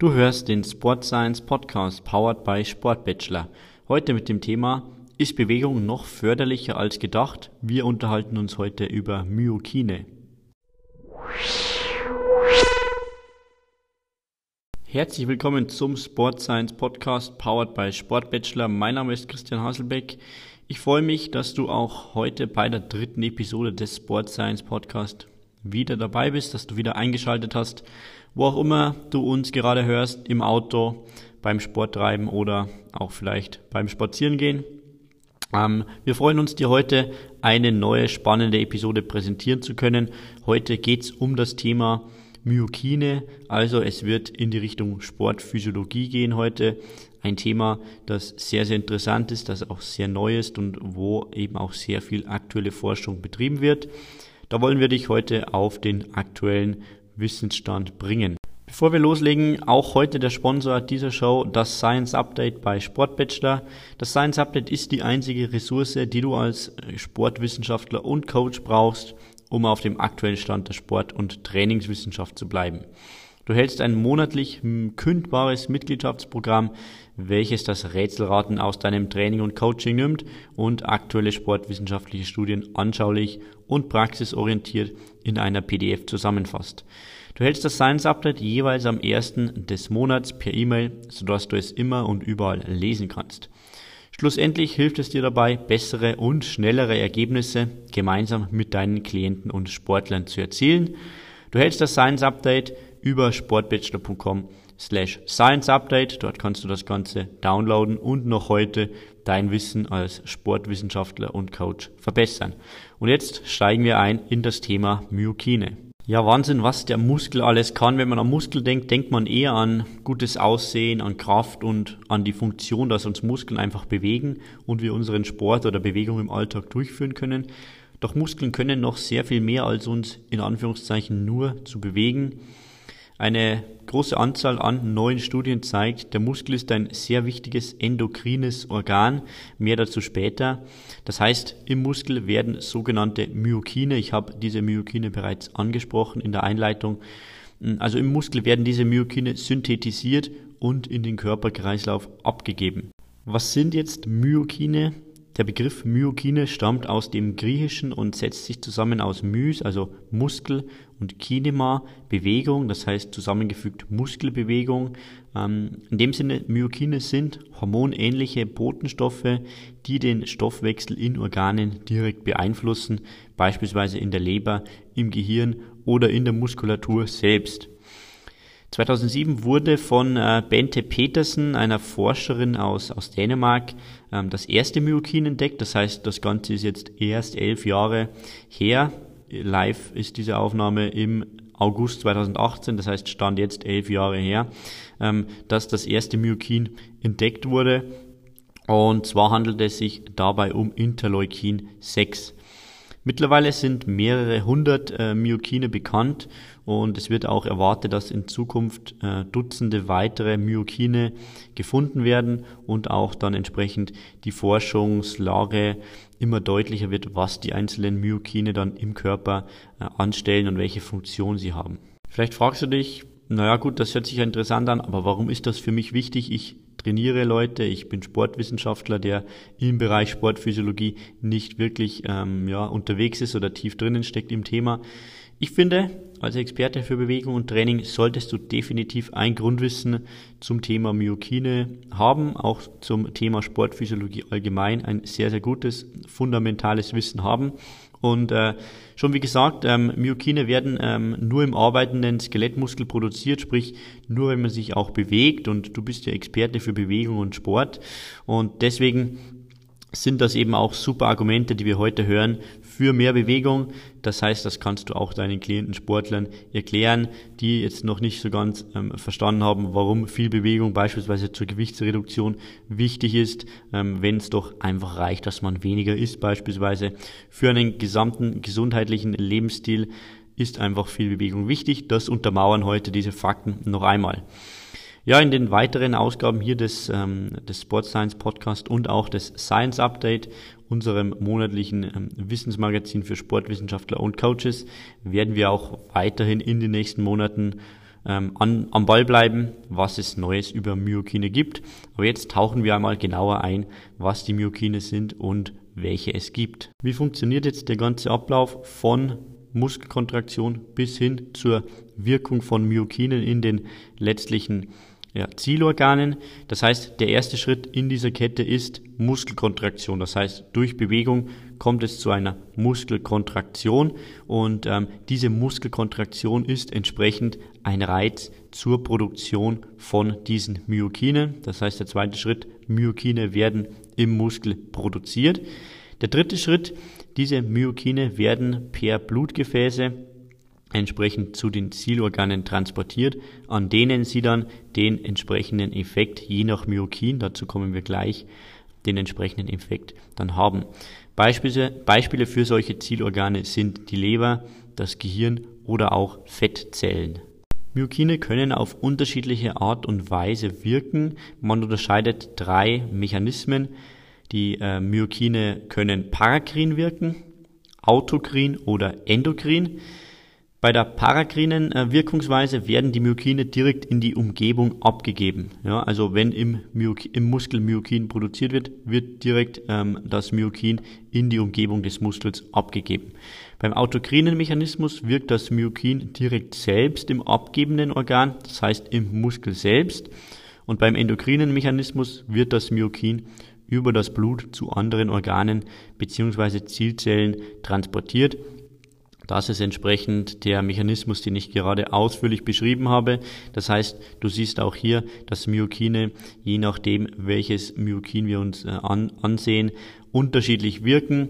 Du hörst den Sport Science Podcast powered by Sport Bachelor. Heute mit dem Thema Ist Bewegung noch förderlicher als gedacht? Wir unterhalten uns heute über Myokine. Herzlich willkommen zum Sport Science Podcast powered by Sport Bachelor. Mein Name ist Christian Haselbeck. Ich freue mich, dass du auch heute bei der dritten Episode des Sport Science Podcast wieder dabei bist, dass du wieder eingeschaltet hast, wo auch immer du uns gerade hörst, im Auto, beim Sporttreiben oder auch vielleicht beim Spazierengehen. Ähm, wir freuen uns, dir heute eine neue spannende Episode präsentieren zu können. Heute geht's um das Thema Myokine, also es wird in die Richtung Sportphysiologie gehen heute. Ein Thema, das sehr, sehr interessant ist, das auch sehr neu ist und wo eben auch sehr viel aktuelle Forschung betrieben wird. Da wollen wir dich heute auf den aktuellen Wissensstand bringen. Bevor wir loslegen, auch heute der Sponsor dieser Show, das Science Update bei Sportbachelor. Das Science Update ist die einzige Ressource, die du als Sportwissenschaftler und Coach brauchst, um auf dem aktuellen Stand der Sport- und Trainingswissenschaft zu bleiben. Du hältst ein monatlich kündbares Mitgliedschaftsprogramm, welches das Rätselraten aus deinem Training und Coaching nimmt und aktuelle sportwissenschaftliche Studien anschaulich und praxisorientiert in einer PDF zusammenfasst. Du hältst das Science Update jeweils am ersten des Monats per E-Mail, sodass du es immer und überall lesen kannst. Schlussendlich hilft es dir dabei, bessere und schnellere Ergebnisse gemeinsam mit deinen Klienten und Sportlern zu erzielen. Du hältst das Science Update über sportbachelor.com slash Science Update. Dort kannst du das Ganze downloaden und noch heute dein Wissen als Sportwissenschaftler und Coach verbessern. Und jetzt steigen wir ein in das Thema Myokine. Ja, Wahnsinn, was der Muskel alles kann. Wenn man an Muskel denkt, denkt man eher an gutes Aussehen, an Kraft und an die Funktion, dass uns Muskeln einfach bewegen und wir unseren Sport oder Bewegung im Alltag durchführen können. Doch Muskeln können noch sehr viel mehr als uns in Anführungszeichen nur zu bewegen. Eine große Anzahl an neuen Studien zeigt, der Muskel ist ein sehr wichtiges endokrines Organ. Mehr dazu später. Das heißt, im Muskel werden sogenannte Myokine, ich habe diese Myokine bereits angesprochen in der Einleitung, also im Muskel werden diese Myokine synthetisiert und in den Körperkreislauf abgegeben. Was sind jetzt Myokine? Der Begriff Myokine stammt aus dem Griechischen und setzt sich zusammen aus Mys, also Muskel, und Kinema, Bewegung, das heißt zusammengefügt Muskelbewegung. Ähm, in dem Sinne, Myokine sind hormonähnliche Botenstoffe, die den Stoffwechsel in Organen direkt beeinflussen, beispielsweise in der Leber, im Gehirn oder in der Muskulatur selbst. 2007 wurde von äh, Bente Petersen, einer Forscherin aus, aus Dänemark, ähm, das erste Myokin entdeckt. Das heißt, das Ganze ist jetzt erst elf Jahre her. Live ist diese Aufnahme im August 2018, das heißt stand jetzt elf Jahre her, ähm, dass das erste Myokin entdeckt wurde. Und zwar handelt es sich dabei um Interleukin 6. Mittlerweile sind mehrere hundert äh, Myokine bekannt und es wird auch erwartet, dass in Zukunft äh, Dutzende weitere Myokine gefunden werden und auch dann entsprechend die Forschungslage immer deutlicher wird, was die einzelnen Myokine dann im Körper äh, anstellen und welche Funktion sie haben. Vielleicht fragst du dich, naja gut, das hört sich ja interessant an, aber warum ist das für mich wichtig? Ich trainiere Leute, ich bin Sportwissenschaftler, der im Bereich Sportphysiologie nicht wirklich ähm, ja, unterwegs ist oder tief drinnen steckt im Thema. Ich finde, als Experte für Bewegung und Training solltest du definitiv ein Grundwissen zum Thema Myokine haben, auch zum Thema Sportphysiologie allgemein ein sehr, sehr gutes, fundamentales Wissen haben. Und äh, schon wie gesagt, ähm, Myokine werden ähm, nur im arbeitenden Skelettmuskel produziert, sprich nur wenn man sich auch bewegt und du bist ja Experte für Bewegung und Sport und deswegen sind das eben auch super Argumente, die wir heute hören für mehr Bewegung. Das heißt, das kannst du auch deinen Klienten, Sportlern erklären, die jetzt noch nicht so ganz ähm, verstanden haben, warum viel Bewegung beispielsweise zur Gewichtsreduktion wichtig ist, ähm, wenn es doch einfach reicht, dass man weniger isst beispielsweise. Für einen gesamten gesundheitlichen Lebensstil ist einfach viel Bewegung wichtig. Das untermauern heute diese Fakten noch einmal. Ja, in den weiteren Ausgaben hier des, ähm, des Sports Science Podcast und auch des Science Update, unserem monatlichen ähm, Wissensmagazin für Sportwissenschaftler und Coaches, werden wir auch weiterhin in den nächsten Monaten ähm, an, am Ball bleiben, was es Neues über Myokine gibt. Aber jetzt tauchen wir einmal genauer ein, was die Myokine sind und welche es gibt. Wie funktioniert jetzt der ganze Ablauf von Muskelkontraktion bis hin zur Wirkung von Myokinen in den letztlichen ja, Zielorganen. Das heißt, der erste Schritt in dieser Kette ist Muskelkontraktion. Das heißt, durch Bewegung kommt es zu einer Muskelkontraktion und ähm, diese Muskelkontraktion ist entsprechend ein Reiz zur Produktion von diesen Myokinen. Das heißt, der zweite Schritt, Myokine werden im Muskel produziert. Der dritte Schritt, diese Myokine werden per Blutgefäße entsprechend zu den Zielorganen transportiert, an denen sie dann den entsprechenden Effekt je nach Myokin, dazu kommen wir gleich, den entsprechenden Effekt dann haben. Beispiele, Beispiele für solche Zielorgane sind die Leber, das Gehirn oder auch Fettzellen. Myokine können auf unterschiedliche Art und Weise wirken. Man unterscheidet drei Mechanismen. Die äh, Myokine können parakrin wirken, autokrin oder endokrin. Bei der parakrinen äh, Wirkungsweise werden die Myokine direkt in die Umgebung abgegeben. Ja, also wenn im, Myokin, im Muskel Myokin produziert wird, wird direkt ähm, das Myokin in die Umgebung des Muskels abgegeben. Beim autokrinen Mechanismus wirkt das Myokin direkt selbst im abgebenden Organ, das heißt im Muskel selbst. Und beim endokrinen Mechanismus wird das Myokin über das Blut zu anderen Organen bzw. Zielzellen transportiert das ist entsprechend der Mechanismus, den ich gerade ausführlich beschrieben habe. Das heißt, du siehst auch hier, dass Myokine, je nachdem, welches Myokin wir uns äh, an, ansehen, unterschiedlich wirken.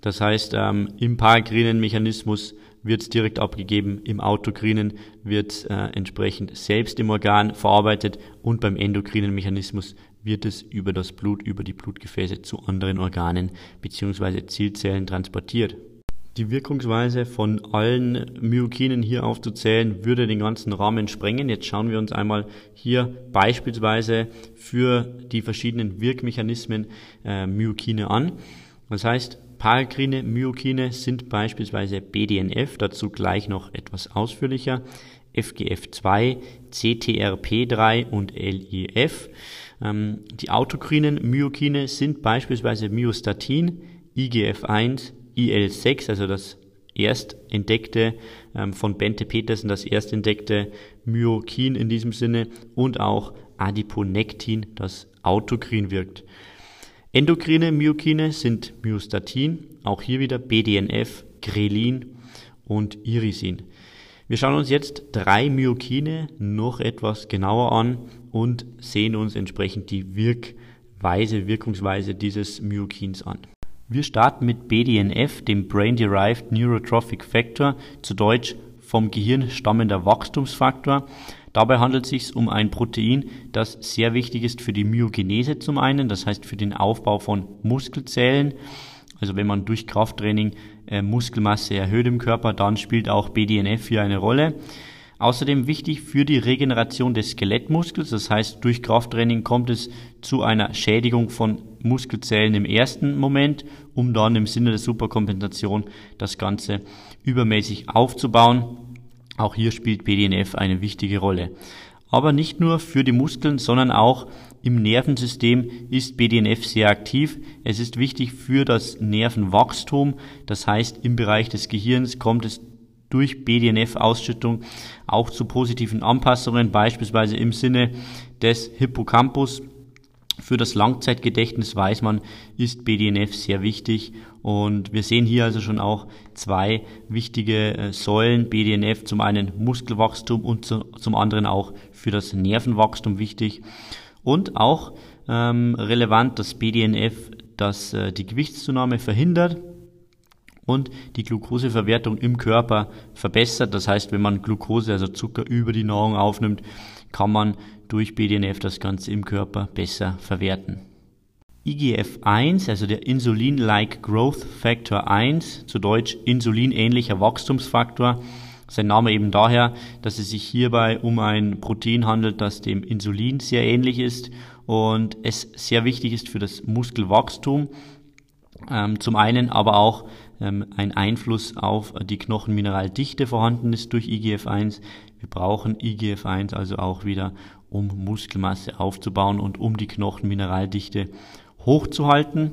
Das heißt, ähm, im parakrinen Mechanismus wird es direkt abgegeben, im autokrinen wird es äh, entsprechend selbst im Organ verarbeitet und beim endokrinen Mechanismus wird es über das Blut, über die Blutgefäße zu anderen Organen bzw. Zielzellen transportiert. Die Wirkungsweise von allen Myokinen hier aufzuzählen, würde den ganzen Rahmen sprengen. Jetzt schauen wir uns einmal hier beispielsweise für die verschiedenen Wirkmechanismen äh, Myokine an. Das heißt, parakrine Myokine sind beispielsweise BDNF, dazu gleich noch etwas ausführlicher, FGF2, CTRP3 und LIF. Ähm, die autokrinen Myokine sind beispielsweise Myostatin, IGF1, IL-6, also das erst entdeckte ähm, von Bente Petersen, das erst entdeckte Myokin in diesem Sinne und auch Adiponektin, das autokrin wirkt. Endokrine Myokine sind Myostatin, auch hier wieder BDNF, Grelin und Irisin. Wir schauen uns jetzt drei Myokine noch etwas genauer an und sehen uns entsprechend die Wirkweise, Wirkungsweise dieses Myokins an. Wir starten mit BDNF, dem Brain-Derived Neurotrophic Factor, zu Deutsch vom Gehirn stammender Wachstumsfaktor. Dabei handelt es sich um ein Protein, das sehr wichtig ist für die Myogenese zum einen, das heißt für den Aufbau von Muskelzellen. Also wenn man durch Krafttraining äh, Muskelmasse erhöht im Körper, dann spielt auch BDNF hier eine Rolle. Außerdem wichtig für die Regeneration des Skelettmuskels, das heißt durch Krafttraining kommt es zu einer Schädigung von Muskelzellen im ersten Moment, um dann im Sinne der Superkompensation das Ganze übermäßig aufzubauen. Auch hier spielt BDNF eine wichtige Rolle. Aber nicht nur für die Muskeln, sondern auch im Nervensystem ist BDNF sehr aktiv. Es ist wichtig für das Nervenwachstum. Das heißt, im Bereich des Gehirns kommt es durch BDNF-Ausschüttung auch zu positiven Anpassungen, beispielsweise im Sinne des Hippocampus. Für das Langzeitgedächtnis weiß man, ist BDNF sehr wichtig und wir sehen hier also schon auch zwei wichtige äh, Säulen. BDNF zum einen Muskelwachstum und zu, zum anderen auch für das Nervenwachstum wichtig und auch ähm, relevant, dass BDNF das, äh, die Gewichtszunahme verhindert und die Glukoseverwertung im Körper verbessert. Das heißt, wenn man Glucose, also Zucker über die Nahrung aufnimmt, kann man durch BDNF das Ganze im Körper besser verwerten. IGF-1, also der Insulin-like Growth Factor 1, zu Deutsch insulinähnlicher Wachstumsfaktor, sein Name eben daher, dass es sich hierbei um ein Protein handelt, das dem Insulin sehr ähnlich ist und es sehr wichtig ist für das Muskelwachstum. Ähm, zum einen aber auch ein Einfluss auf die Knochenmineraldichte vorhanden ist durch IGF-1, Wir brauchen IGF-1 also auch wieder, um Muskelmasse aufzubauen und um die Knochenmineraldichte hochzuhalten.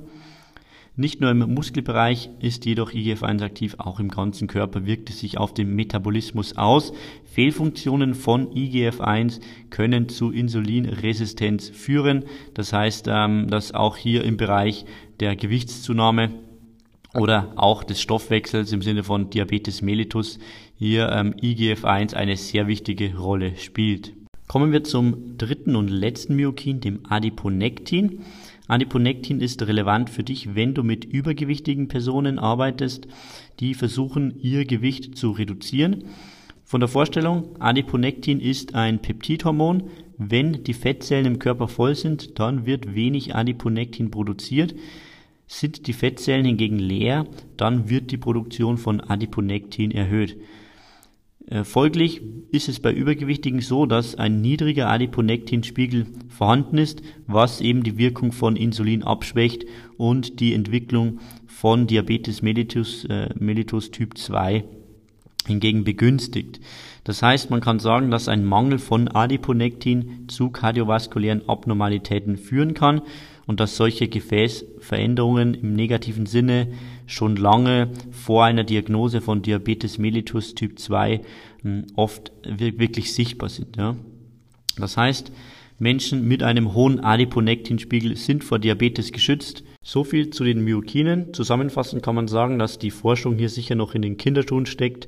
Nicht nur im Muskelbereich ist jedoch IGF-1 aktiv, auch im ganzen Körper wirkt es sich auf den Metabolismus aus. Fehlfunktionen von IGF-1 können zu Insulinresistenz führen. Das heißt, ähm, dass auch hier im Bereich der Gewichtszunahme oder auch des Stoffwechsels im Sinne von Diabetes mellitus hier ähm, IGF-1 eine sehr wichtige Rolle spielt. Kommen wir zum dritten und letzten Myokin, dem Adiponektin. Adiponektin ist relevant für dich, wenn du mit übergewichtigen Personen arbeitest, die versuchen, ihr Gewicht zu reduzieren. Von der Vorstellung, Adiponektin ist ein Peptidhormon. Wenn die Fettzellen im Körper voll sind, dann wird wenig Adiponektin produziert. Sind die Fettzellen hingegen leer, dann wird die Produktion von Adiponektin erhöht. Äh, folglich ist es bei Übergewichtigen so, dass ein niedriger Adiponektinspiegel vorhanden ist, was eben die Wirkung von Insulin abschwächt und die Entwicklung von Diabetes mellitus, äh, mellitus Typ 2 hingegen begünstigt. Das heißt, man kann sagen, dass ein Mangel von Adiponektin zu kardiovaskulären Abnormalitäten führen kann und dass solche Gefäßveränderungen im negativen Sinne schon lange vor einer Diagnose von Diabetes mellitus Typ 2 hm, oft wirklich sichtbar sind. Ja. Das heißt, Menschen mit einem hohen Adiponektinspiegel sind vor Diabetes geschützt. So viel zu den Myokinen. Zusammenfassend kann man sagen, dass die Forschung hier sicher noch in den Kinderschuhen steckt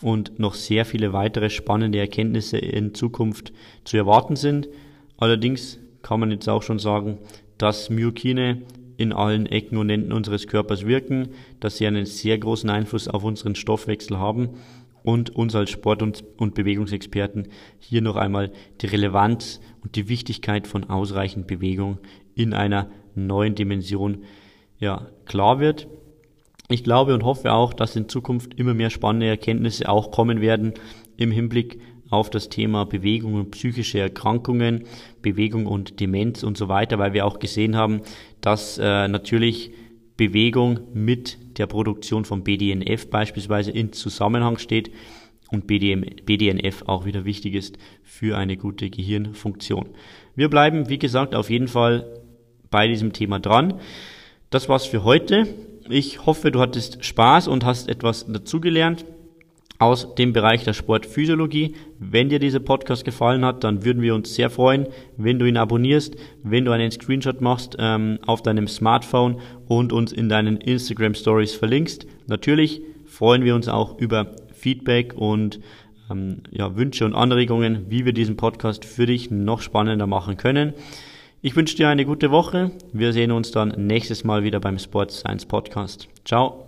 und noch sehr viele weitere spannende Erkenntnisse in Zukunft zu erwarten sind. Allerdings kann man jetzt auch schon sagen, dass Myokine in allen Ecken und Enden unseres Körpers wirken, dass sie einen sehr großen Einfluss auf unseren Stoffwechsel haben und uns als Sport- und, und Bewegungsexperten hier noch einmal die Relevanz und die Wichtigkeit von ausreichend Bewegung in einer neuen Dimension ja, klar wird. Ich glaube und hoffe auch, dass in Zukunft immer mehr spannende Erkenntnisse auch kommen werden im Hinblick auf das Thema Bewegung und psychische Erkrankungen, Bewegung und Demenz und so weiter, weil wir auch gesehen haben, dass äh, natürlich Bewegung mit der Produktion von BDNF beispielsweise in Zusammenhang steht und BDM, BDNF auch wieder wichtig ist für eine gute Gehirnfunktion. Wir bleiben, wie gesagt, auf jeden Fall bei diesem Thema dran. Das war's für heute. Ich hoffe, du hattest Spaß und hast etwas dazugelernt aus dem Bereich der Sportphysiologie. Wenn dir dieser Podcast gefallen hat, dann würden wir uns sehr freuen, wenn du ihn abonnierst, wenn du einen Screenshot machst ähm, auf deinem Smartphone und uns in deinen Instagram Stories verlinkst. Natürlich freuen wir uns auch über Feedback und ähm, ja, Wünsche und Anregungen, wie wir diesen Podcast für dich noch spannender machen können. Ich wünsche dir eine gute Woche. Wir sehen uns dann nächstes Mal wieder beim Sports Science Podcast. Ciao.